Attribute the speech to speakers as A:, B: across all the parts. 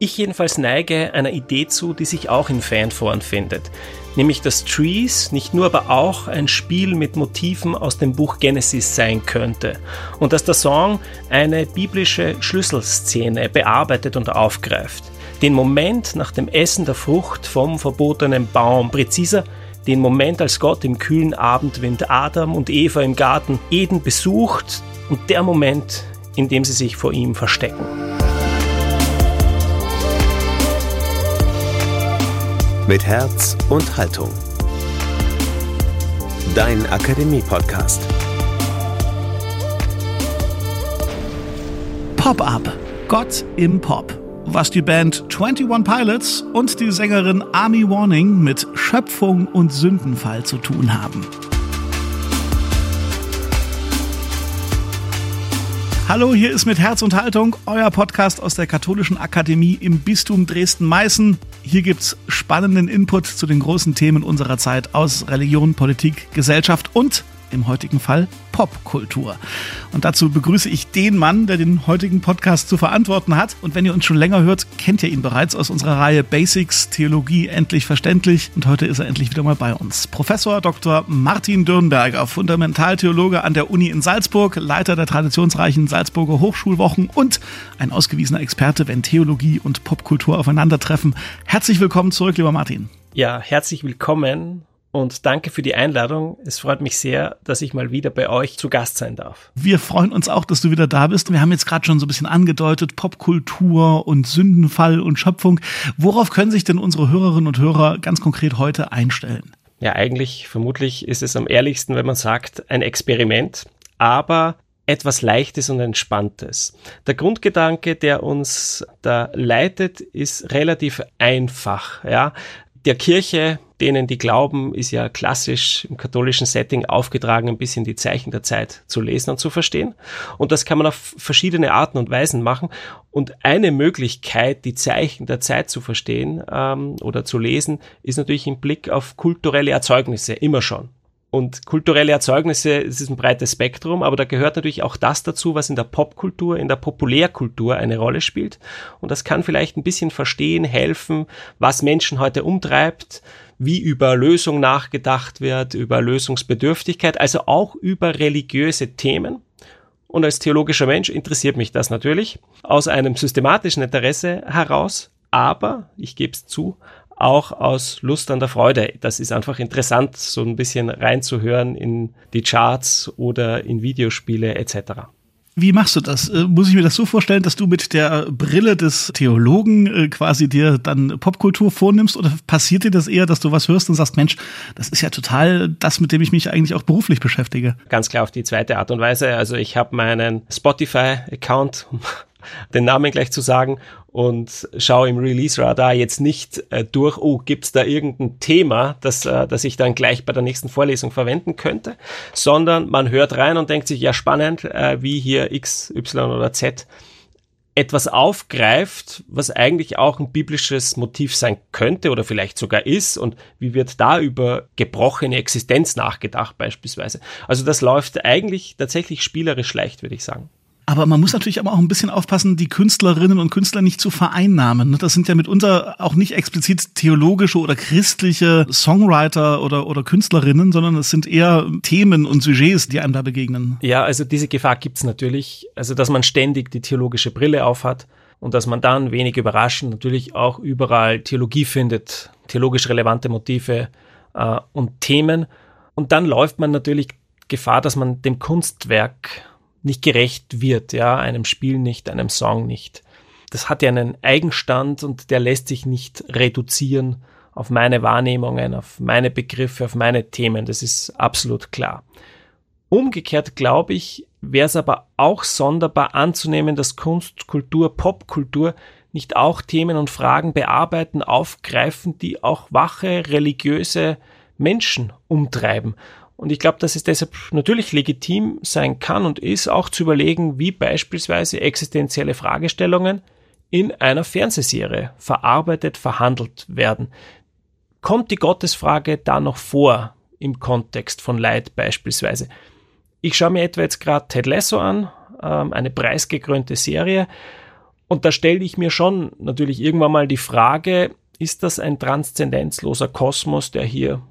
A: Ich jedenfalls neige einer Idee zu, die sich auch in Fanforen findet, nämlich dass Trees nicht nur, aber auch ein Spiel mit Motiven aus dem Buch Genesis sein könnte und dass der Song eine biblische Schlüsselszene bearbeitet und aufgreift. Den Moment nach dem Essen der Frucht vom verbotenen Baum, präziser den Moment, als Gott im kühlen Abendwind Adam und Eva im Garten Eden besucht und der Moment, in dem sie sich vor ihm verstecken.
B: Mit Herz und Haltung. Dein Akademie-Podcast.
C: Pop-up. Gott im Pop was die Band 21 Pilots und die Sängerin Army Warning mit Schöpfung und Sündenfall zu tun haben. Hallo, hier ist mit Herz und Haltung euer Podcast aus der Katholischen Akademie im Bistum Dresden-Meißen. Hier gibt's spannenden Input zu den großen Themen unserer Zeit aus Religion, Politik, Gesellschaft und im heutigen Fall Popkultur. Und dazu begrüße ich den Mann, der den heutigen Podcast zu verantworten hat. Und wenn ihr uns schon länger hört, kennt ihr ihn bereits aus unserer Reihe Basics Theologie endlich verständlich. Und heute ist er endlich wieder mal bei uns. Professor Dr. Martin Dürnberger, Fundamentaltheologe an der Uni in Salzburg, Leiter der traditionsreichen Salzburger Hochschulwochen und ein ausgewiesener Experte, wenn Theologie und Popkultur aufeinandertreffen. Herzlich willkommen zurück, lieber Martin.
A: Ja, herzlich willkommen und danke für die Einladung. Es freut mich sehr, dass ich mal wieder bei euch zu Gast sein darf.
C: Wir freuen uns auch, dass du wieder da bist. Wir haben jetzt gerade schon so ein bisschen angedeutet, Popkultur und Sündenfall und Schöpfung. Worauf können sich denn unsere Hörerinnen und Hörer ganz konkret heute einstellen?
A: Ja, eigentlich vermutlich ist es am ehrlichsten, wenn man sagt, ein Experiment, aber etwas Leichtes und Entspanntes. Der Grundgedanke, der uns da leitet, ist relativ einfach. Ja, der Kirche denen, die glauben, ist ja klassisch im katholischen Setting aufgetragen, ein bisschen die Zeichen der Zeit zu lesen und zu verstehen. Und das kann man auf verschiedene Arten und Weisen machen. Und eine Möglichkeit, die Zeichen der Zeit zu verstehen ähm, oder zu lesen, ist natürlich im Blick auf kulturelle Erzeugnisse, immer schon. Und kulturelle Erzeugnisse, es ist ein breites Spektrum, aber da gehört natürlich auch das dazu, was in der Popkultur, in der Populärkultur eine Rolle spielt. Und das kann vielleicht ein bisschen verstehen, helfen, was Menschen heute umtreibt, wie über Lösung nachgedacht wird, über Lösungsbedürftigkeit, also auch über religiöse Themen. Und als theologischer Mensch interessiert mich das natürlich aus einem systematischen Interesse heraus, aber, ich gebe es zu, auch aus Lust an der Freude. Das ist einfach interessant, so ein bisschen reinzuhören in die Charts oder in Videospiele etc.
C: Wie machst du das? Äh, muss ich mir das so vorstellen, dass du mit der Brille des Theologen äh, quasi dir dann Popkultur vornimmst oder passiert dir das eher, dass du was hörst und sagst, Mensch, das ist ja total das, mit dem ich mich eigentlich auch beruflich beschäftige?
A: Ganz klar auf die zweite Art und Weise. Also ich habe meinen Spotify-Account, den Namen gleich zu sagen, und schaue im Release-Radar jetzt nicht äh, durch, oh, gibt's da irgendein Thema, das, äh, das ich dann gleich bei der nächsten Vorlesung verwenden könnte, sondern man hört rein und denkt sich, ja spannend, äh, wie hier X, Y oder Z etwas aufgreift, was eigentlich auch ein biblisches Motiv sein könnte oder vielleicht sogar ist und wie wird da über gebrochene Existenz nachgedacht beispielsweise. Also das läuft eigentlich tatsächlich spielerisch leicht, würde ich sagen.
C: Aber man muss natürlich aber auch ein bisschen aufpassen, die Künstlerinnen und Künstler nicht zu vereinnahmen. Ne? Das sind ja mitunter auch nicht explizit theologische oder christliche Songwriter oder, oder Künstlerinnen, sondern es sind eher Themen und Sujets, die einem da begegnen.
A: Ja, also diese Gefahr gibt's natürlich. Also, dass man ständig die theologische Brille aufhat und dass man dann wenig überraschend natürlich auch überall Theologie findet, theologisch relevante Motive äh, und Themen. Und dann läuft man natürlich Gefahr, dass man dem Kunstwerk nicht gerecht wird, ja, einem Spiel nicht, einem Song nicht. Das hat ja einen Eigenstand und der lässt sich nicht reduzieren auf meine Wahrnehmungen, auf meine Begriffe, auf meine Themen. Das ist absolut klar. Umgekehrt glaube ich, wäre es aber auch sonderbar anzunehmen, dass Kunst, Kultur, Popkultur nicht auch Themen und Fragen bearbeiten, aufgreifen, die auch wache religiöse Menschen umtreiben. Und ich glaube, dass es deshalb natürlich legitim sein kann und ist, auch zu überlegen, wie beispielsweise existenzielle Fragestellungen in einer Fernsehserie verarbeitet, verhandelt werden. Kommt die Gottesfrage da noch vor im Kontext von Leid beispielsweise? Ich schaue mir etwa jetzt gerade Ted Lasso an, ähm, eine preisgekrönte Serie, Und da stelle ich mir schon natürlich irgendwann mal die Frage, ist das ein transzendenzloser Kosmos, der hier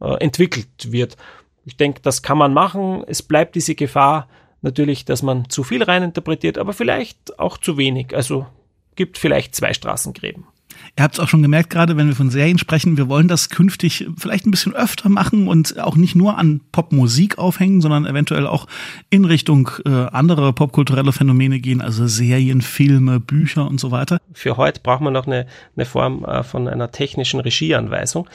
A: äh, entwickelt wird? Ich denke, das kann man machen. Es bleibt diese Gefahr natürlich, dass man zu viel reininterpretiert, aber vielleicht auch zu wenig. Also gibt vielleicht zwei Straßengräben.
C: Ihr habt es auch schon gemerkt, gerade wenn wir von Serien sprechen, wir wollen das künftig vielleicht ein bisschen öfter machen und auch nicht nur an Popmusik aufhängen, sondern eventuell auch in Richtung äh, anderer popkulturelle Phänomene gehen, also Serien, Filme, Bücher und so weiter.
A: Für heute braucht man noch eine, eine Form äh, von einer technischen Regieanweisung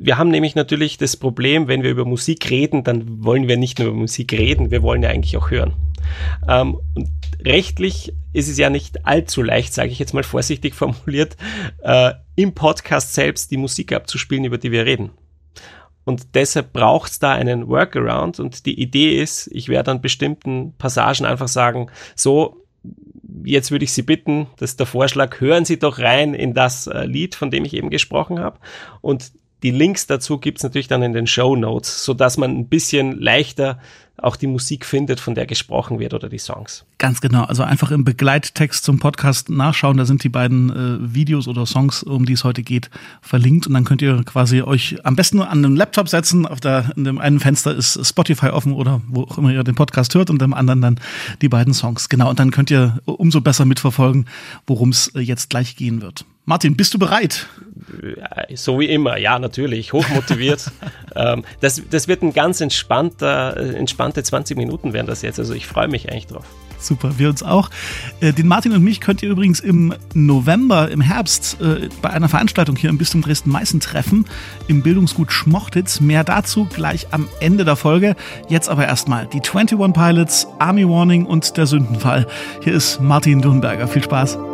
A: wir haben nämlich natürlich das Problem, wenn wir über Musik reden, dann wollen wir nicht nur über Musik reden, wir wollen ja eigentlich auch hören. Ähm, und rechtlich ist es ja nicht allzu leicht, sage ich jetzt mal vorsichtig formuliert, äh, im Podcast selbst die Musik abzuspielen, über die wir reden. Und deshalb braucht es da einen Workaround. Und die Idee ist, ich werde an bestimmten Passagen einfach sagen, so, jetzt würde ich Sie bitten, das ist der Vorschlag, hören Sie doch rein in das äh, Lied, von dem ich eben gesprochen habe. Und die Links dazu gibt's natürlich dann in den Show Notes, so dass man ein bisschen leichter auch die Musik findet, von der gesprochen wird oder die Songs.
C: Ganz genau. Also einfach im Begleittext zum Podcast nachschauen. Da sind die beiden äh, Videos oder Songs, um die es heute geht, verlinkt. Und dann könnt ihr quasi euch am besten nur an einem Laptop setzen. Auf der, in dem einen Fenster ist Spotify offen oder wo auch immer ihr den Podcast hört und im anderen dann die beiden Songs. Genau. Und dann könnt ihr umso besser mitverfolgen, worum es jetzt gleich gehen wird. Martin, bist du bereit?
A: So wie immer, ja, natürlich, hochmotiviert. ähm, das, das wird ein ganz entspannter, entspannte 20 Minuten werden das jetzt. Also ich freue mich eigentlich drauf.
C: Super, wir uns auch. Äh, den Martin und mich könnt ihr übrigens im November, im Herbst, äh, bei einer Veranstaltung hier im Bistum Dresden-Meißen treffen, im Bildungsgut Schmochtitz. Mehr dazu gleich am Ende der Folge. Jetzt aber erstmal die 21 Pilots, Army Warning und der Sündenfall. Hier ist Martin Dunberger. Viel Spaß.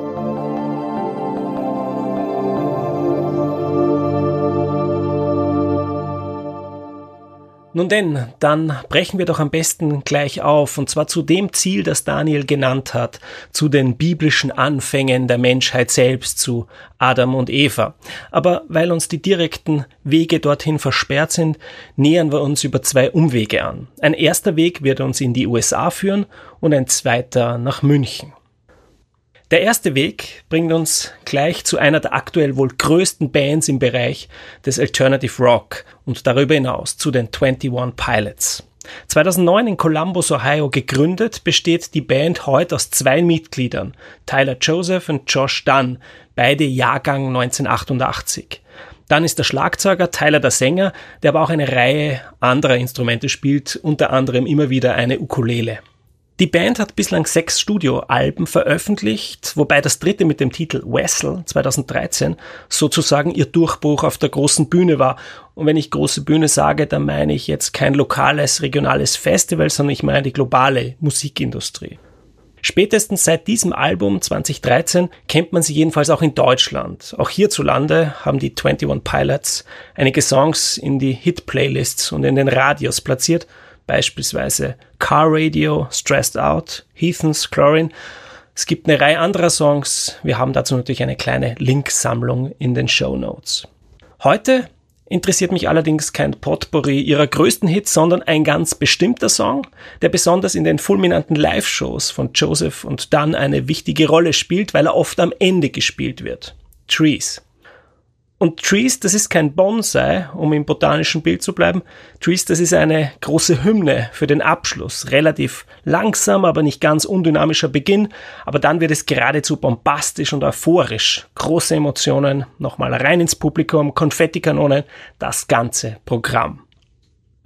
A: Nun denn, dann brechen wir doch am besten gleich auf, und zwar zu dem Ziel, das Daniel genannt hat, zu den biblischen Anfängen der Menschheit selbst, zu Adam und Eva. Aber weil uns die direkten Wege dorthin versperrt sind, nähern wir uns über zwei Umwege an. Ein erster Weg wird uns in die USA führen und ein zweiter nach München. Der erste Weg bringt uns gleich zu einer der aktuell wohl größten Bands im Bereich des Alternative Rock und darüber hinaus zu den 21 Pilots. 2009 in Columbus, Ohio gegründet, besteht die Band heute aus zwei Mitgliedern, Tyler Joseph und Josh Dunn, beide Jahrgang 1988. Dann ist der Schlagzeuger Tyler der Sänger, der aber auch eine Reihe anderer Instrumente spielt, unter anderem immer wieder eine Ukulele. Die Band hat bislang sechs Studioalben veröffentlicht, wobei das dritte mit dem Titel Wessel 2013 sozusagen ihr Durchbruch auf der großen Bühne war. Und wenn ich große Bühne sage, dann meine ich jetzt kein lokales, regionales Festival, sondern ich meine die globale Musikindustrie. Spätestens seit diesem Album 2013 kennt man sie jedenfalls auch in Deutschland. Auch hierzulande haben die 21 Pilots einige Songs in die Hit-Playlists und in den Radios platziert beispielsweise Car Radio, Stressed Out, Heathens, Chlorine. Es gibt eine Reihe anderer Songs. Wir haben dazu natürlich eine kleine Linksammlung in den Show Notes. Heute interessiert mich allerdings kein Potpourri ihrer größten Hits, sondern ein ganz bestimmter Song, der besonders in den fulminanten Live-Shows von Joseph und Dunn eine wichtige Rolle spielt, weil er oft am Ende gespielt wird. Trees. Und Trees, das ist kein Bonsai, um im botanischen Bild zu bleiben. Trees, das ist eine große Hymne für den Abschluss. Relativ langsam, aber nicht ganz undynamischer Beginn. Aber dann wird es geradezu bombastisch und euphorisch. Große Emotionen, nochmal rein ins Publikum, Konfettikanonen, das ganze Programm.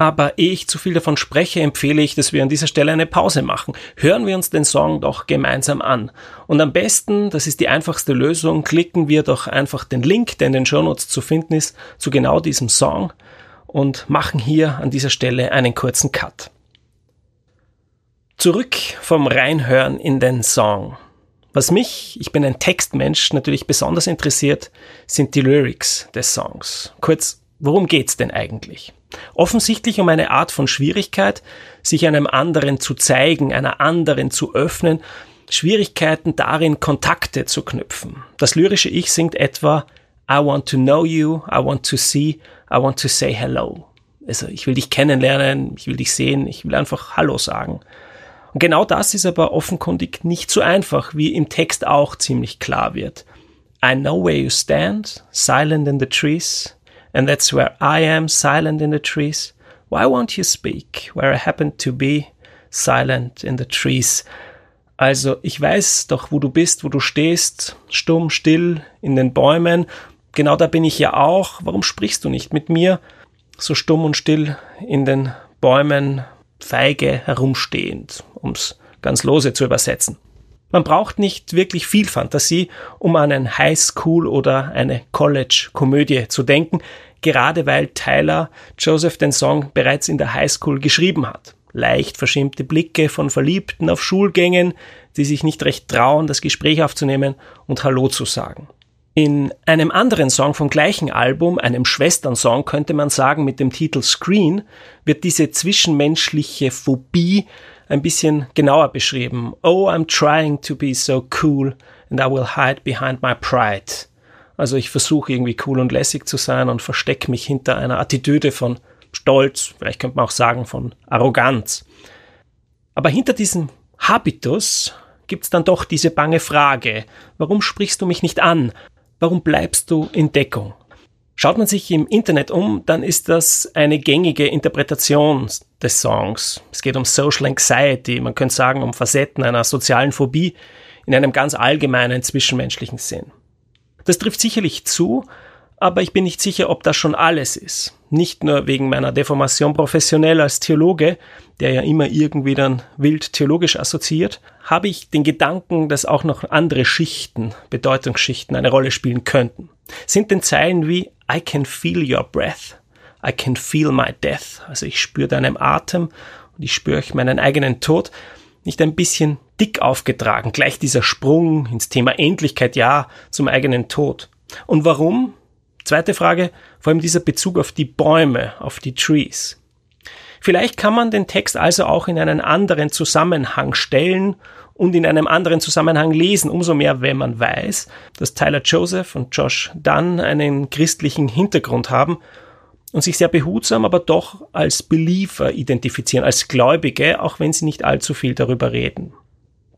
A: Aber ehe ich zu viel davon spreche, empfehle ich, dass wir an dieser Stelle eine Pause machen. Hören wir uns den Song doch gemeinsam an. Und am besten, das ist die einfachste Lösung, klicken wir doch einfach den Link, der in den Shownotes zu finden ist, zu genau diesem Song und machen hier an dieser Stelle einen kurzen Cut. Zurück vom Reinhören in den Song. Was mich, ich bin ein Textmensch, natürlich besonders interessiert, sind die Lyrics des Songs. Kurz, worum geht's denn eigentlich? Offensichtlich um eine Art von Schwierigkeit, sich einem anderen zu zeigen, einer anderen zu öffnen, Schwierigkeiten darin, Kontakte zu knüpfen. Das lyrische Ich singt etwa I want to know you, I want to see, I want to say hello. Also ich will dich kennenlernen, ich will dich sehen, ich will einfach Hallo sagen. Und genau das ist aber offenkundig nicht so einfach, wie im Text auch ziemlich klar wird. I know where you stand, silent in the trees, and that's where I am, silent in the trees. Why won't you speak, where I happen to be, silent in the trees? Also, ich weiß doch, wo du bist, wo du stehst, stumm, still, in den Bäumen. Genau da bin ich ja auch. Warum sprichst du nicht mit mir? So stumm und still in den Bäumen, feige herumstehend, ums ganz lose zu übersetzen. Man braucht nicht wirklich viel Fantasie, um an ein Highschool oder eine College-Komödie zu denken, gerade weil Tyler Joseph den Song bereits in der Highschool geschrieben hat. Leicht verschämte Blicke von Verliebten auf Schulgängen, die sich nicht recht trauen, das Gespräch aufzunehmen und Hallo zu sagen. In einem anderen Song vom gleichen Album, einem Schwesternsong, könnte man sagen, mit dem Titel Screen, wird diese zwischenmenschliche Phobie ein bisschen genauer beschrieben. Oh, I'm trying to be so cool and I will hide behind my pride. Also ich versuche irgendwie cool und lässig zu sein und verstecke mich hinter einer Attitüde von Stolz, vielleicht könnte man auch sagen von Arroganz. Aber hinter diesem Habitus gibt's dann doch diese bange Frage, warum sprichst du mich nicht an? Warum bleibst du in Deckung? Schaut man sich im Internet um, dann ist das eine gängige Interpretation des Songs. Es geht um Social Anxiety, man könnte sagen um Facetten einer sozialen Phobie in einem ganz allgemeinen zwischenmenschlichen Sinn. Das trifft sicherlich zu, aber ich bin nicht sicher, ob das schon alles ist. Nicht nur wegen meiner Deformation professionell als Theologe, der ja immer irgendwie dann wild theologisch assoziiert, habe ich den Gedanken, dass auch noch andere Schichten, Bedeutungsschichten eine Rolle spielen könnten. Sind denn Zeilen wie I can feel your breath, I can feel my death, also ich spüre deinen Atem und ich spüre meinen eigenen Tod, nicht ein bisschen dick aufgetragen, gleich dieser Sprung ins Thema Endlichkeit, ja, zum eigenen Tod. Und warum? Zweite Frage, vor allem dieser Bezug auf die Bäume, auf die Trees. Vielleicht kann man den Text also auch in einen anderen Zusammenhang stellen und in einem anderen Zusammenhang lesen, umso mehr, wenn man weiß, dass Tyler Joseph und Josh Dunn einen christlichen Hintergrund haben und sich sehr behutsam, aber doch als Believer identifizieren, als Gläubige, auch wenn sie nicht allzu viel darüber reden.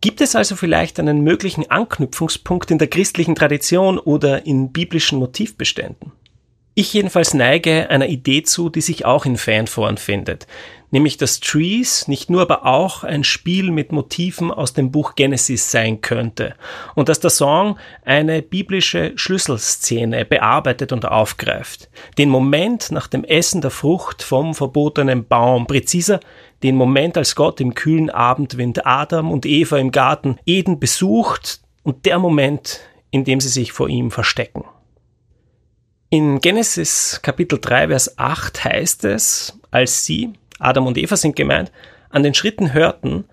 A: Gibt es also vielleicht einen möglichen Anknüpfungspunkt in der christlichen Tradition oder in biblischen Motivbeständen? Ich jedenfalls neige einer Idee zu, die sich auch in Fanforen findet, nämlich dass Trees nicht nur, aber auch ein Spiel mit Motiven aus dem Buch Genesis sein könnte und dass der Song eine biblische Schlüsselszene bearbeitet und aufgreift. Den Moment nach dem Essen der Frucht vom verbotenen Baum, präziser den Moment, als Gott im kühlen Abendwind Adam und Eva im Garten Eden besucht und der Moment, in dem sie sich vor ihm verstecken. In Genesis Kapitel 3, Vers 8 heißt es, als sie, Adam und Eva sind gemeint, an den Schritten hörten,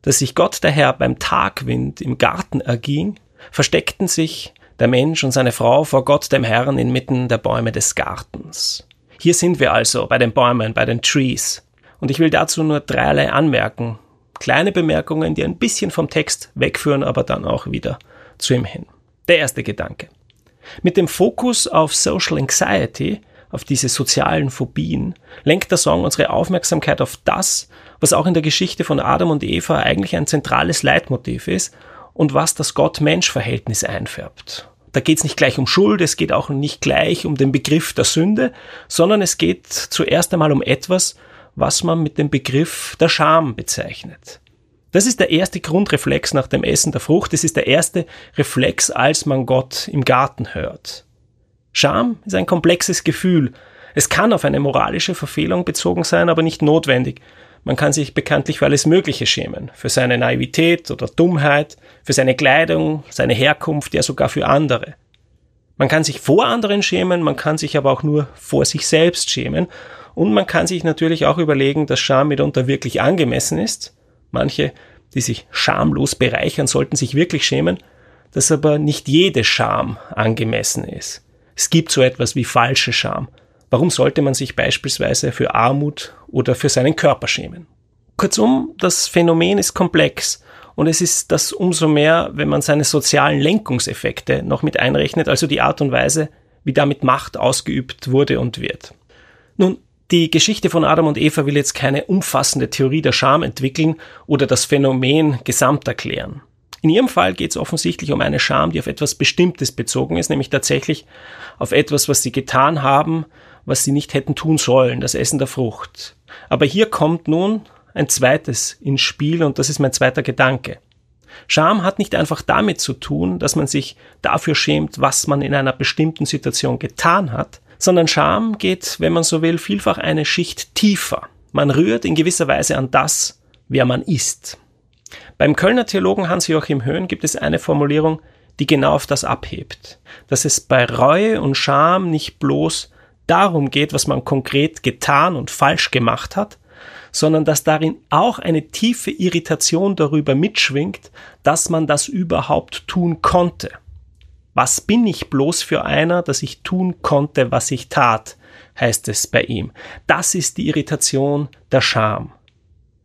A: dass sich Gott der Herr beim Tagwind im Garten erging, versteckten sich der Mensch und seine Frau vor Gott dem Herrn inmitten der Bäume des Gartens. Hier sind wir also bei den Bäumen, bei den Trees. Und ich will dazu nur dreierlei anmerken. Kleine Bemerkungen, die ein bisschen vom Text wegführen, aber dann auch wieder zu ihm hin. Der erste Gedanke. Mit dem Fokus auf Social Anxiety, auf diese sozialen Phobien, lenkt der Song unsere Aufmerksamkeit auf das, was auch in der Geschichte von Adam und Eva eigentlich ein zentrales Leitmotiv ist und was das Gott-Mensch-Verhältnis einfärbt. Da geht es nicht gleich um Schuld, es geht auch nicht gleich um den Begriff der Sünde, sondern es geht zuerst einmal um etwas, was man mit dem Begriff der Scham bezeichnet. Das ist der erste Grundreflex nach dem Essen der Frucht. Das ist der erste Reflex, als man Gott im Garten hört. Scham ist ein komplexes Gefühl. Es kann auf eine moralische Verfehlung bezogen sein, aber nicht notwendig. Man kann sich bekanntlich für alles Mögliche schämen. Für seine Naivität oder Dummheit, für seine Kleidung, seine Herkunft, ja sogar für andere. Man kann sich vor anderen schämen, man kann sich aber auch nur vor sich selbst schämen. Und man kann sich natürlich auch überlegen, dass Scham mitunter wirklich angemessen ist Manche, die sich schamlos bereichern, sollten sich wirklich schämen, dass aber nicht jede Scham angemessen ist. Es gibt so etwas wie falsche Scham. Warum sollte man sich beispielsweise für Armut oder für seinen Körper schämen? Kurzum, das Phänomen ist komplex und es ist das umso mehr, wenn man seine sozialen Lenkungseffekte noch mit einrechnet, also die Art und Weise, wie damit Macht ausgeübt wurde und wird. Nun, Die Geschichte von Adam und Eva will jetzt keine umfassende Theorie der Scham entwickeln oder das Phänomen gesamt erklären. In ihrem Fall geht es offensichtlich um eine Scham, die auf etwas Bestimmtes bezogen ist, nämlich tatsächlich auf etwas, was sie getan haben, was sie nicht hätten tun sollen, das Essen der Frucht. Aber hier kommt nun ein zweites ins Spiel und das ist mein zweiter Gedanke. Scham hat nicht einfach damit zu tun, dass man sich dafür schämt, was man in einer bestimmten Situation getan hat, sondern Scham geht, wenn man so will, vielfach eine Schicht tiefer. Man rührt in gewisser Weise an das, wer man ist. Beim Kölner Theologen Hans-Joachim Höhn gibt es eine Formulierung, die genau auf das abhebt, dass es bei Reue und Scham nicht bloß darum geht, was man konkret getan und falsch gemacht hat, sondern dass darin auch eine tiefe Irritation darüber mitschwingt, dass man das überhaupt tun konnte. Was bin ich bloß für einer, dass ich tun konnte, was ich tat, heißt es bei ihm. Das ist die Irritation der Scham.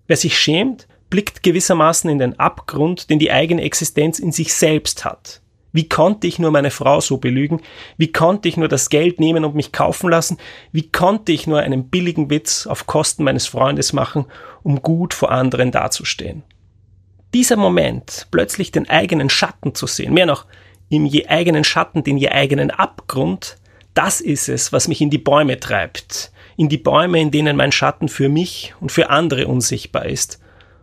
A: Wer sich schämt, blickt gewissermaßen in den Abgrund, den die eigene Existenz in sich selbst hat. Wie konnte ich nur meine Frau so belügen? Wie konnte ich nur das Geld nehmen und mich kaufen lassen? Wie konnte ich nur einen billigen Witz auf Kosten meines Freundes machen, um gut vor anderen dazustehen? Dieser Moment, plötzlich den eigenen Schatten zu sehen, mehr noch, im je eigenen Schatten den je eigenen Abgrund, das ist es, was mich in die Bäume treibt, in die Bäume, in denen mein Schatten für mich und für andere unsichtbar ist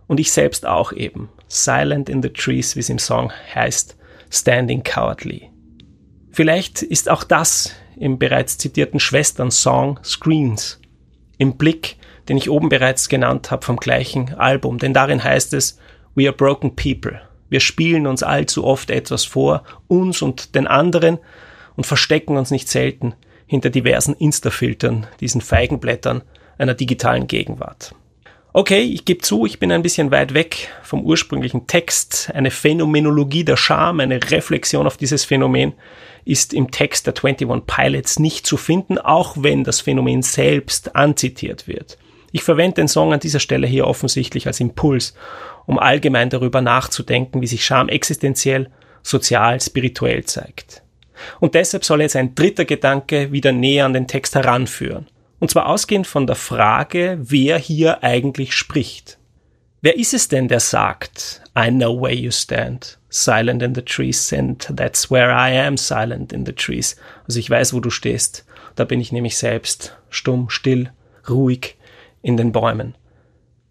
A: und ich selbst auch eben. Silent in the Trees, wie es im Song heißt, Standing Cowardly. Vielleicht ist auch das im bereits zitierten Schwestern-Song Screens im Blick, den ich oben bereits genannt habe vom gleichen Album, denn darin heißt es We are broken people. Wir spielen uns allzu oft etwas vor, uns und den anderen, und verstecken uns nicht selten hinter diversen Insta-Filtern, diesen Feigenblättern einer digitalen Gegenwart. Okay, ich gebe zu, ich bin ein bisschen weit weg vom ursprünglichen Text. Eine Phänomenologie der Scham, eine Reflexion auf dieses Phänomen ist im Text der 21 Pilots nicht zu finden, auch wenn das Phänomen selbst anzitiert wird. Ich verwende den Song an dieser Stelle hier offensichtlich als Impuls, um allgemein darüber nachzudenken, wie sich Scham existenziell, sozial, spirituell zeigt. Und deshalb soll jetzt ein dritter Gedanke wieder näher an den Text heranführen. Und zwar ausgehend von der Frage, wer hier eigentlich spricht. Wer ist es denn, der sagt, I know where you stand, silent in the trees, and that's where I am silent in the trees. Also ich weiß, wo du stehst. Da bin ich nämlich selbst, stumm, still, ruhig in den Bäumen.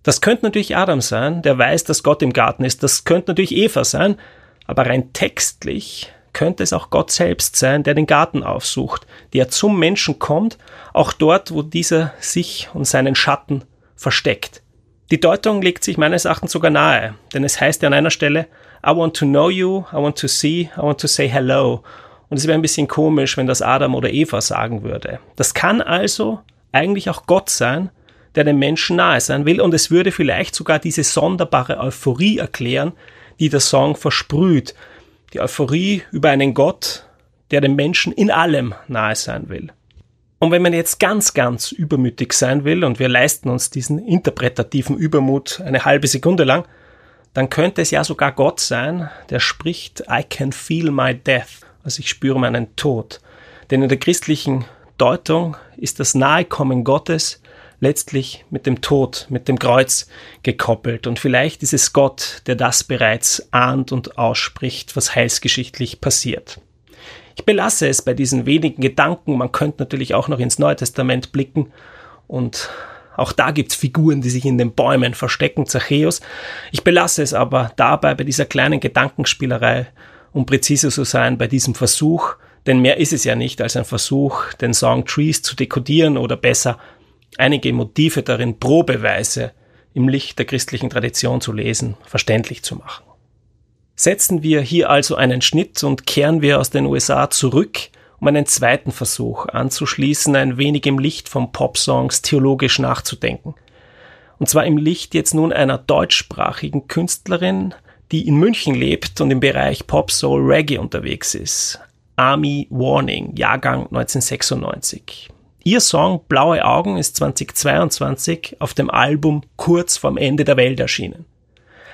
A: Das könnte natürlich Adam sein, der weiß, dass Gott im Garten ist. Das könnte natürlich Eva sein. Aber rein textlich könnte es auch Gott selbst sein, der den Garten aufsucht, der zum Menschen kommt, auch dort, wo dieser sich und seinen Schatten versteckt. Die Deutung legt sich meines Erachtens sogar nahe, denn es heißt ja an einer Stelle, I want to know you, I want to see, I want to say hello. Und es wäre ein bisschen komisch, wenn das Adam oder Eva sagen würde. Das kann also eigentlich auch Gott sein, der dem Menschen nahe sein will, und es würde vielleicht sogar diese sonderbare Euphorie erklären, die der Song versprüht, die Euphorie über einen Gott, der dem Menschen in allem nahe sein will. Und wenn man jetzt ganz, ganz übermütig sein will, und wir leisten uns diesen interpretativen Übermut eine halbe Sekunde lang, dann könnte es ja sogar Gott sein, der spricht, I can feel my death, also ich spüre meinen Tod. Denn in der christlichen Deutung ist das Nahekommen Gottes letztlich mit dem Tod, mit dem Kreuz gekoppelt. Und vielleicht ist es Gott, der das bereits ahnt und ausspricht, was heilsgeschichtlich passiert. Ich belasse es bei diesen wenigen Gedanken. Man könnte natürlich auch noch ins Neue Testament blicken und auch da gibt es Figuren, die sich in den Bäumen verstecken, Zachäus. Ich belasse es aber dabei bei dieser kleinen Gedankenspielerei, um präzise zu sein, bei diesem Versuch, denn mehr ist es ja nicht als ein Versuch, den Song Trees zu dekodieren oder besser einige Motive darin probeweise im Licht der christlichen Tradition zu lesen, verständlich zu machen. Setzen wir hier also einen Schnitt und kehren wir aus den USA zurück, um einen zweiten Versuch anzuschließen, ein wenig im Licht von Popsongs theologisch nachzudenken. Und zwar im Licht jetzt nun einer deutschsprachigen Künstlerin, die in München lebt und im Bereich Pop Soul Reggae unterwegs ist. Army Warning, Jahrgang 1996. Ihr Song Blaue Augen ist 2022 auf dem Album Kurz vorm Ende der Welt erschienen.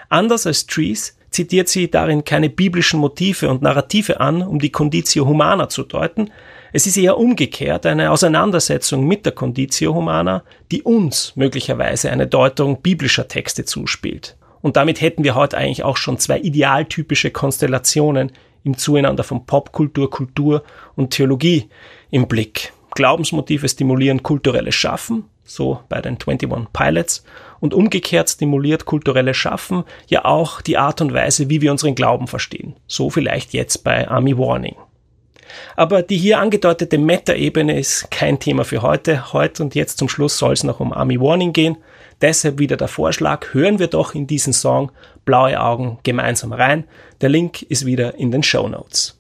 A: Anders als Trees zitiert sie darin keine biblischen Motive und Narrative an, um die Conditio Humana zu deuten. Es ist eher umgekehrt eine Auseinandersetzung mit der Conditio Humana, die uns möglicherweise eine Deutung biblischer Texte zuspielt. Und damit hätten wir heute eigentlich auch schon zwei idealtypische Konstellationen im Zueinander von Popkultur, Kultur und Theologie im Blick. Glaubensmotive stimulieren kulturelles Schaffen, so bei den 21 Pilots, und umgekehrt stimuliert kulturelles Schaffen ja auch die Art und Weise, wie wir unseren Glauben verstehen. So vielleicht jetzt bei Army Warning. Aber die hier angedeutete Meta-Ebene ist kein Thema für heute. Heute und jetzt zum Schluss soll es noch um Army Warning gehen. Deshalb wieder der Vorschlag, hören wir doch in diesen Song Blaue Augen gemeinsam rein. Der Link ist wieder in den Show Notes.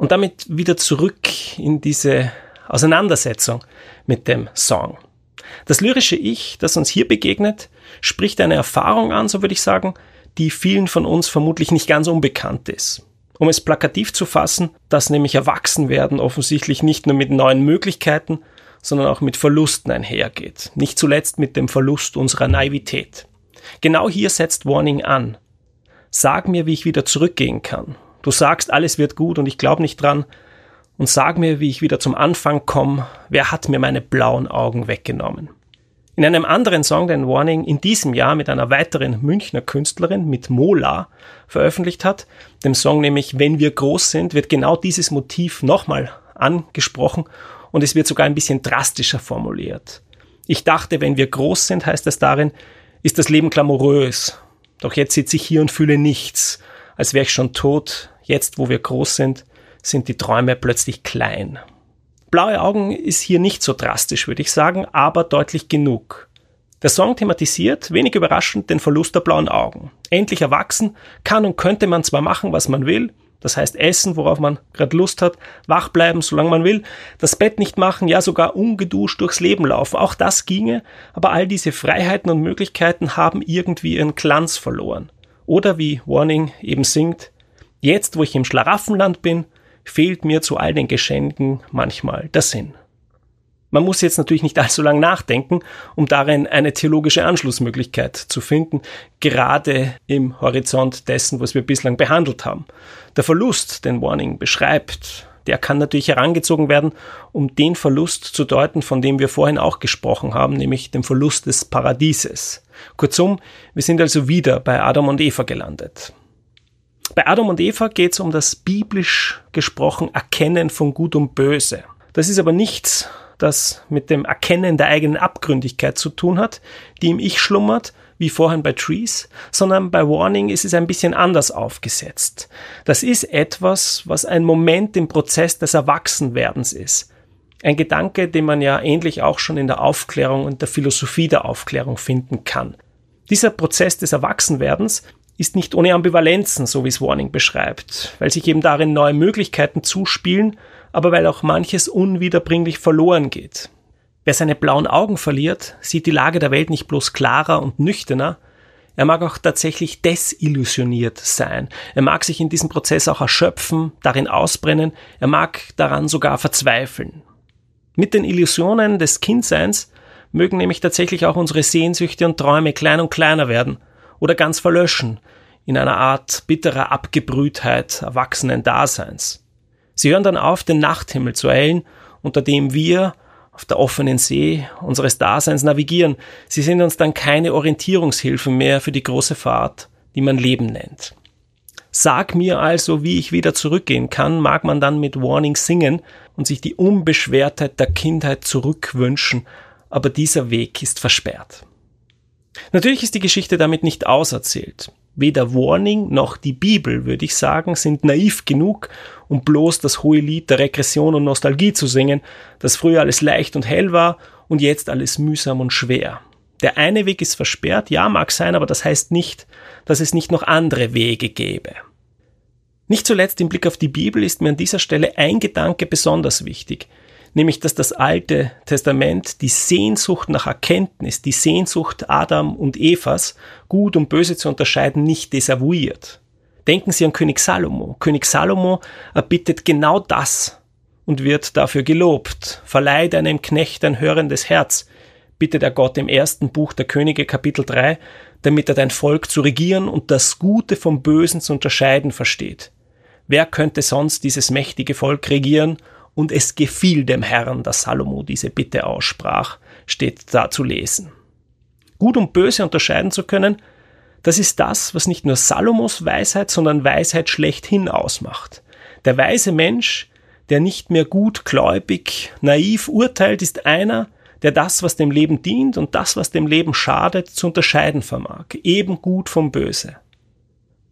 A: Und damit wieder zurück in diese Auseinandersetzung mit dem Song. Das lyrische Ich, das uns hier begegnet, spricht eine Erfahrung an, so würde ich sagen, die vielen von uns vermutlich nicht ganz unbekannt ist. Um es plakativ zu fassen, dass nämlich Erwachsenwerden offensichtlich nicht nur mit neuen Möglichkeiten, sondern auch mit Verlusten einhergeht. Nicht zuletzt mit dem Verlust unserer Naivität. Genau hier setzt Warning an. Sag mir, wie ich wieder zurückgehen kann. Du sagst, alles wird gut und ich glaube nicht dran, und sag mir, wie ich wieder zum Anfang komme, wer hat mir meine blauen Augen weggenommen. In einem anderen Song, den Warning in diesem Jahr mit einer weiteren Münchner Künstlerin, mit Mola, veröffentlicht hat, dem Song nämlich Wenn wir groß sind, wird genau dieses Motiv nochmal angesprochen und es wird sogar ein bisschen drastischer formuliert. Ich dachte, wenn wir groß sind, heißt es darin, ist das Leben glamourös. Doch jetzt sitze ich hier und fühle nichts, als wäre ich schon tot. Jetzt, wo wir groß sind, sind die Träume plötzlich klein. Blaue Augen ist hier nicht so drastisch, würde ich sagen, aber deutlich genug. Der Song thematisiert, wenig überraschend, den Verlust der blauen Augen. Endlich erwachsen, kann und könnte man zwar machen, was man will, das heißt essen, worauf man gerade Lust hat, wach bleiben, solange man will, das Bett nicht machen, ja sogar ungeduscht durchs Leben laufen, auch das ginge, aber all diese Freiheiten und Möglichkeiten haben irgendwie ihren Glanz verloren. Oder wie Warning eben singt, jetzt wo ich im Schlaraffenland bin, fehlt mir zu all den Geschenken manchmal der Sinn. Man muss jetzt natürlich nicht allzu lang nachdenken, um darin eine theologische Anschlussmöglichkeit zu finden, gerade im Horizont dessen, was wir bislang behandelt haben. Der Verlust, den Warning beschreibt, der kann natürlich herangezogen werden, um den Verlust zu deuten, von dem wir vorhin auch gesprochen haben, nämlich dem Verlust des Paradieses. Kurzum, wir sind also wieder bei Adam und Eva gelandet. Bei Adam und Eva geht es um das biblisch gesprochen Erkennen von Gut und Böse. Das ist aber nichts, das mit dem Erkennen der eigenen Abgründigkeit zu tun hat, die im Ich schlummert, wie vorhin bei Trees, sondern bei Warning ist es ein bisschen anders aufgesetzt. Das ist etwas, was ein Moment im Prozess des Erwachsenwerdens ist. Ein Gedanke, den man ja ähnlich auch schon in der Aufklärung und der Philosophie der Aufklärung finden kann. Dieser Prozess des Erwachsenwerdens ist nicht ohne Ambivalenzen, so wie es Warning beschreibt, weil sich eben darin neue Möglichkeiten zuspielen, aber weil auch manches unwiederbringlich verloren geht. Wer seine blauen Augen verliert, sieht die Lage der Welt nicht bloß klarer und nüchterner, er mag auch tatsächlich desillusioniert sein. Er mag sich in diesem Prozess auch erschöpfen, darin ausbrennen, er mag daran sogar verzweifeln. Mit den Illusionen des Kindseins mögen nämlich tatsächlich auch unsere Sehnsüchte und Träume klein und kleiner werden – oder ganz verlöschen in einer Art bitterer Abgebrühtheit erwachsenen Daseins. Sie hören dann auf, den Nachthimmel zu erhellen, unter dem wir auf der offenen See unseres Daseins navigieren. Sie sind uns dann keine Orientierungshilfen mehr für die große Fahrt, die man Leben nennt. Sag mir also, wie ich wieder zurückgehen kann, mag man dann mit Warning singen und sich die Unbeschwertheit der Kindheit zurückwünschen, aber dieser Weg ist versperrt. Natürlich ist die Geschichte damit nicht auserzählt. Weder Warning noch die Bibel, würde ich sagen, sind naiv genug, um bloß das hohe Lied der Regression und Nostalgie zu singen, dass früher alles leicht und hell war und jetzt alles mühsam und schwer. Der eine Weg ist versperrt, ja, mag sein, aber das heißt nicht, dass es nicht noch andere Wege gäbe. Nicht zuletzt im Blick auf die Bibel ist mir an dieser Stelle ein Gedanke besonders wichtig, nämlich dass das Alte Testament die Sehnsucht nach Erkenntnis, die Sehnsucht Adam und Evas, gut und böse zu unterscheiden, nicht desavouiert. Denken Sie an König Salomo. König Salomo erbittet genau das und wird dafür gelobt. Verleihe deinem Knecht ein hörendes Herz, bittet er Gott im ersten Buch der Könige Kapitel 3, damit er dein Volk zu regieren und das Gute vom Bösen zu unterscheiden versteht. Wer könnte sonst dieses mächtige Volk regieren? Und es gefiel dem Herrn, dass Salomo diese Bitte aussprach, steht da zu lesen. Gut und Böse unterscheiden zu können, das ist das, was nicht nur Salomos Weisheit, sondern Weisheit schlechthin ausmacht. Der weise Mensch, der nicht mehr gutgläubig, naiv urteilt, ist einer, der das, was dem Leben dient und das, was dem Leben schadet, zu unterscheiden vermag, eben gut vom Böse.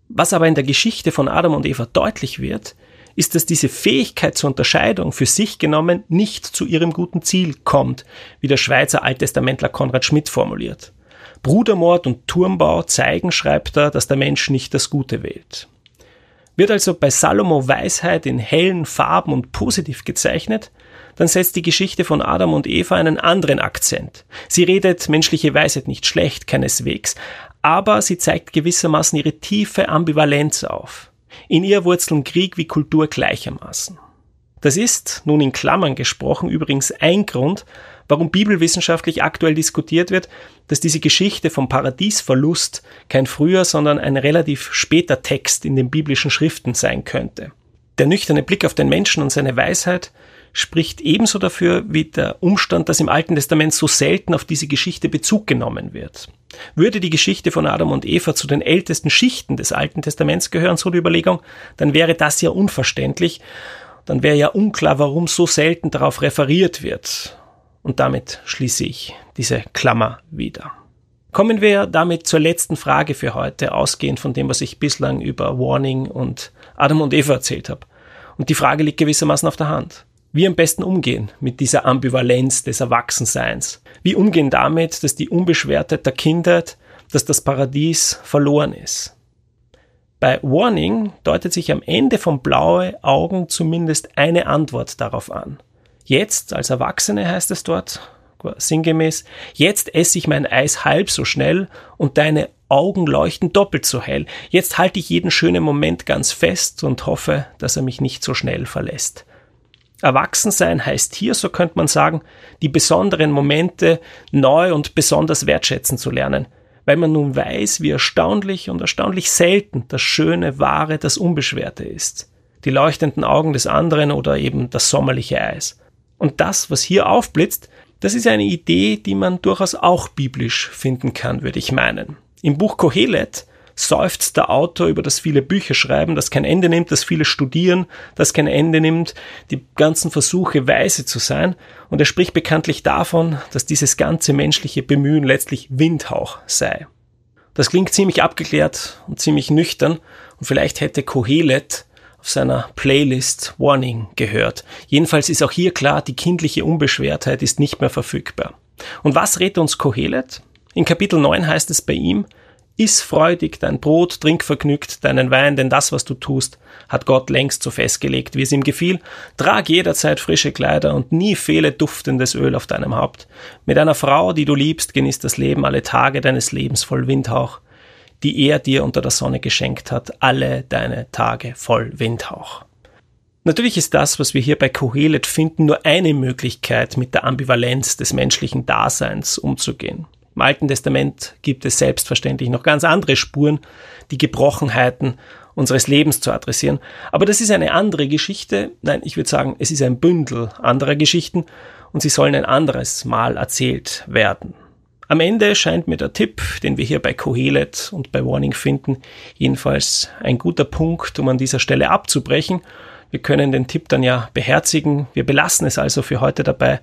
A: Was aber in der Geschichte von Adam und Eva deutlich wird, ist, dass diese Fähigkeit zur Unterscheidung für sich genommen nicht zu ihrem guten Ziel kommt, wie der Schweizer Alttestamentler Konrad Schmidt formuliert. Brudermord und Turmbau zeigen, schreibt er, dass der Mensch nicht das Gute wählt. Wird also bei Salomo Weisheit in hellen Farben und positiv gezeichnet, dann setzt die Geschichte von Adam und Eva einen anderen Akzent. Sie redet menschliche Weisheit nicht schlecht, keineswegs, aber sie zeigt gewissermaßen ihre tiefe Ambivalenz auf. In ihr wurzeln Krieg wie Kultur gleichermaßen. Das ist, nun in Klammern gesprochen, übrigens ein Grund, warum bibelwissenschaftlich aktuell diskutiert wird, dass diese Geschichte vom Paradiesverlust kein früher, sondern ein relativ später Text in den biblischen Schriften sein könnte. Der nüchterne Blick auf den Menschen und seine Weisheit spricht ebenso dafür wie der Umstand, dass im Alten Testament so selten auf diese Geschichte Bezug genommen wird. Würde die Geschichte von Adam und Eva zu den ältesten Schichten des Alten Testaments gehören, so die Überlegung, dann wäre das ja unverständlich. Dann wäre ja unklar, warum so selten darauf referiert wird. Und damit schließe ich diese Klammer wieder. Kommen wir damit zur letzten Frage für heute, ausgehend von dem, was ich bislang über Warning und Adam und Eva erzählt habe. Und die Frage liegt gewissermaßen auf der Hand. Wie am besten umgehen mit dieser Ambivalenz des Erwachsenseins? Wie umgehen damit, dass die Unbeschwertheit der Kindheit, dass das Paradies verloren ist? Bei Warning deutet sich am Ende von blaue Augen zumindest eine Antwort darauf an. Jetzt, als Erwachsene heißt es dort, sinngemäß, jetzt esse ich mein Eis halb so schnell und deine Augen leuchten doppelt so hell. Jetzt halte ich jeden schönen Moment ganz fest und hoffe, dass er mich nicht so schnell verlässt. Erwachsensein heißt hier, so könnte man sagen, die besonderen Momente neu und besonders wertschätzen zu lernen, weil man nun weiß, wie erstaunlich und erstaunlich selten das Schöne, Wahre, das Unbeschwerte ist. Die leuchtenden Augen des anderen oder eben das sommerliche Eis. Und das, was hier aufblitzt, das ist eine Idee, die man durchaus auch biblisch finden kann, würde ich meinen. Im Buch Kohelet seufzt der Autor über das viele Bücher schreiben, das kein Ende nimmt, das viele studieren, das kein Ende nimmt, die ganzen Versuche weise zu sein. Und er spricht bekanntlich davon, dass dieses ganze menschliche Bemühen letztlich Windhauch sei. Das klingt ziemlich abgeklärt und ziemlich nüchtern und vielleicht hätte Kohelet auf seiner Playlist Warning gehört. Jedenfalls ist auch hier klar, die kindliche Unbeschwertheit ist nicht mehr verfügbar. Und was rät uns Kohelet? In Kapitel 9 heißt es bei ihm, Iss freudig dein Brot, trink vergnügt deinen Wein, denn das, was du tust, hat Gott längst so festgelegt, wie es ihm gefiel. Trag jederzeit frische Kleider und nie fehle duftendes Öl auf deinem Haupt. Mit einer Frau, die du liebst, genießt das Leben alle Tage deines Lebens voll Windhauch, die er dir unter der Sonne geschenkt hat, alle deine Tage voll Windhauch. Natürlich ist das, was wir hier bei Kohelet finden, nur eine Möglichkeit, mit der Ambivalenz des menschlichen Daseins umzugehen. Im Alten Testament gibt es selbstverständlich noch ganz andere Spuren, die Gebrochenheiten unseres Lebens zu adressieren. Aber das ist eine andere Geschichte. Nein, ich würde sagen, es ist ein Bündel anderer Geschichten und sie sollen ein anderes Mal erzählt werden. Am Ende scheint mir der Tipp, den wir hier bei Kohelet und bei Warning finden, jedenfalls ein guter Punkt, um an dieser Stelle abzubrechen. Wir können den Tipp dann ja beherzigen. Wir belassen es also für heute dabei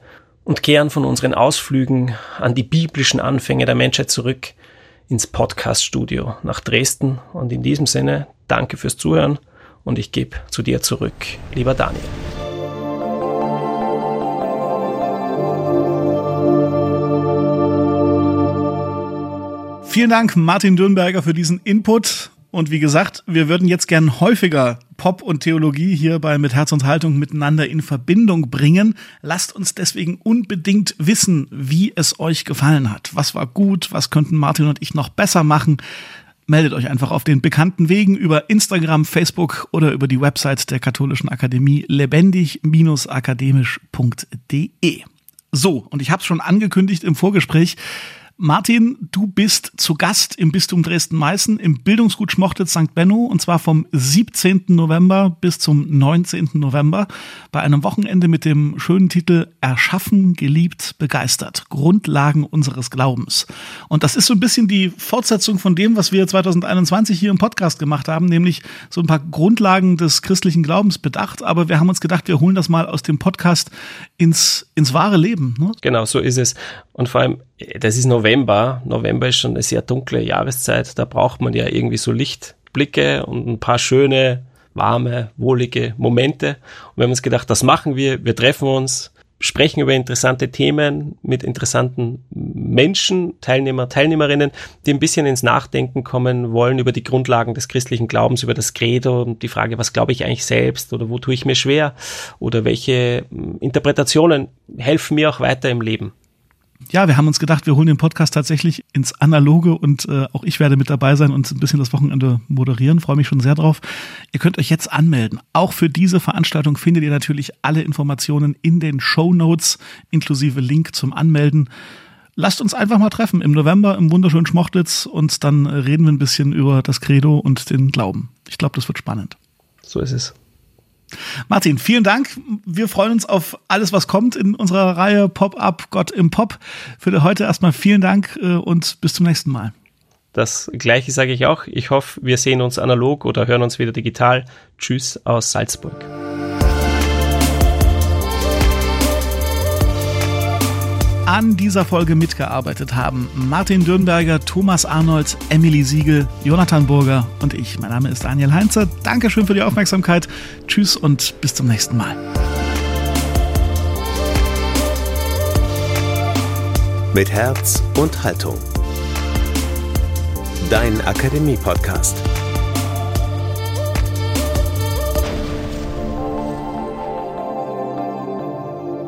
A: und kehren von unseren Ausflügen an die biblischen Anfänge der Menschheit zurück ins Podcaststudio nach Dresden. Und in diesem Sinne, danke fürs Zuhören und ich gebe zu dir zurück, lieber Daniel.
C: Vielen Dank, Martin Dürnberger, für diesen Input. Und wie gesagt, wir würden jetzt gern häufiger Pop und Theologie hier bei Mit Herz und Haltung miteinander in Verbindung bringen. Lasst uns deswegen unbedingt wissen, wie es euch gefallen hat. Was war gut? Was könnten Martin und ich noch besser machen? Meldet euch einfach auf den bekannten Wegen über Instagram, Facebook oder über die Website der Katholischen Akademie lebendig-akademisch.de. So, und ich habe es schon angekündigt im Vorgespräch, Martin, du bist zu Gast im Bistum Dresden-Meißen im Bildungsgut Schmochtitz St. Benno und zwar vom 17. November bis zum 19. November bei einem Wochenende mit dem schönen Titel Erschaffen, geliebt, begeistert. Grundlagen unseres Glaubens. Und das ist so ein bisschen die Fortsetzung von dem, was wir 2021 hier im Podcast gemacht haben, nämlich so ein paar Grundlagen des christlichen Glaubens bedacht. Aber wir haben uns gedacht, wir holen das mal aus dem Podcast ins, ins wahre Leben.
A: Ne? Genau, so ist es. Und vor allem, das ist November. November ist schon eine sehr dunkle Jahreszeit. Da braucht man ja irgendwie so Lichtblicke und ein paar schöne, warme, wohlige Momente. Und wir haben uns gedacht, das machen wir. Wir treffen uns, sprechen über interessante Themen mit interessanten Menschen, Teilnehmer, Teilnehmerinnen, die ein bisschen ins Nachdenken kommen wollen über die Grundlagen des christlichen Glaubens, über das Credo und die Frage, was glaube ich eigentlich selbst oder wo tue ich mir schwer oder welche Interpretationen helfen mir auch weiter im Leben
C: ja, wir haben uns gedacht, wir holen den Podcast tatsächlich ins Analoge und äh, auch ich werde mit dabei sein und ein bisschen das Wochenende moderieren. Freue mich schon sehr drauf. Ihr könnt euch jetzt anmelden. Auch für diese Veranstaltung findet ihr natürlich alle Informationen in den Show Notes inklusive Link zum Anmelden. Lasst uns einfach mal treffen im November im wunderschönen Schmochtlitz und dann reden wir ein bisschen über das Credo und den Glauben. Ich glaube, das wird spannend.
A: So ist es.
C: Martin, vielen Dank. Wir freuen uns auf alles, was kommt in unserer Reihe Pop-up Gott im Pop. Für heute erstmal vielen Dank äh, und bis zum nächsten Mal.
A: Das gleiche sage ich auch. Ich hoffe, wir sehen uns analog oder hören uns wieder digital. Tschüss aus Salzburg.
C: An dieser Folge mitgearbeitet haben Martin Dürnberger, Thomas Arnold, Emily Siegel, Jonathan Burger und ich. Mein Name ist Daniel Heinze. Dankeschön für die Aufmerksamkeit. Tschüss und bis zum nächsten Mal.
B: Mit Herz und Haltung. Dein Akademie-Podcast.